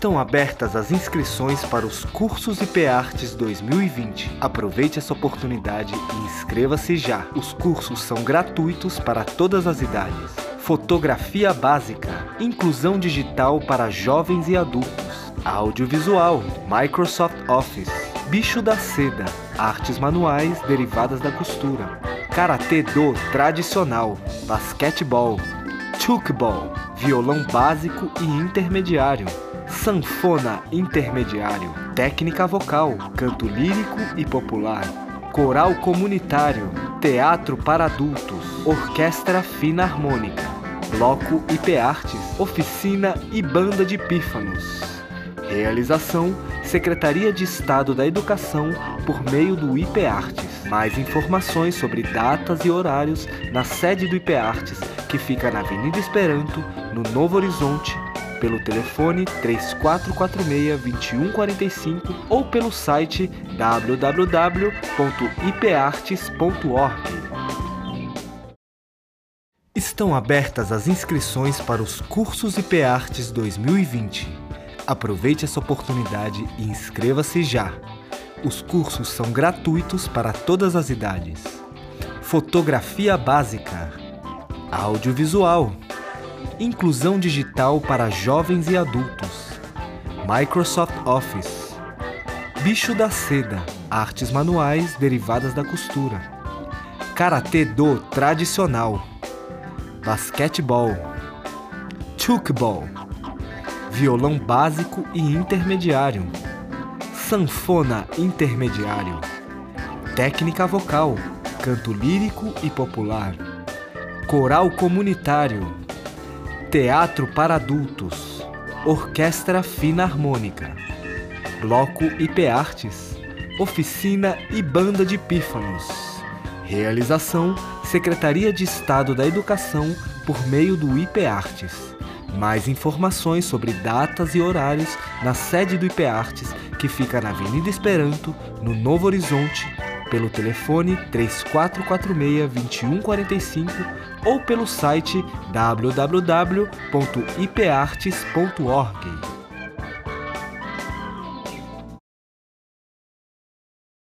Estão abertas as inscrições para os cursos IP Artes 2020. Aproveite essa oportunidade e inscreva-se já. Os cursos são gratuitos para todas as idades. Fotografia básica, inclusão digital para jovens e adultos, audiovisual, Microsoft Office, bicho da seda, artes manuais derivadas da costura, karatê do tradicional, basquetebol, chukball, violão básico e intermediário, sanfona intermediário, técnica vocal, canto lírico e popular, coral comunitário, teatro para adultos, orquestra fina harmônica, bloco IP Artes, oficina e banda de pífanos. Realização Secretaria de Estado da Educação por meio do IP Artes. Mais informações sobre datas e horários na sede do IP Artes, que fica na Avenida Esperanto, no Novo Horizonte, pelo telefone 3446-2145 ou pelo site www.ipartes.org. Estão abertas as inscrições para os cursos IP Artes 2020. Aproveite essa oportunidade e inscreva-se já. Os cursos são gratuitos para todas as idades. Fotografia básica, audiovisual, inclusão digital para jovens e adultos, Microsoft Office, bicho da seda, artes manuais derivadas da costura, karatê do tradicional, basquetebol, chukball violão básico e intermediário, sanfona intermediário, técnica vocal, canto lírico e popular, coral comunitário, teatro para adultos, orquestra fina harmônica, bloco IP Artes, oficina e banda de pífanos. Realização Secretaria de Estado da Educação por meio do IP Artes. Mais informações sobre datas e horários na sede do IP Artes, que fica na Avenida Esperanto, no Novo Horizonte, pelo telefone 3446-2145 ou pelo site www.ipartes.org.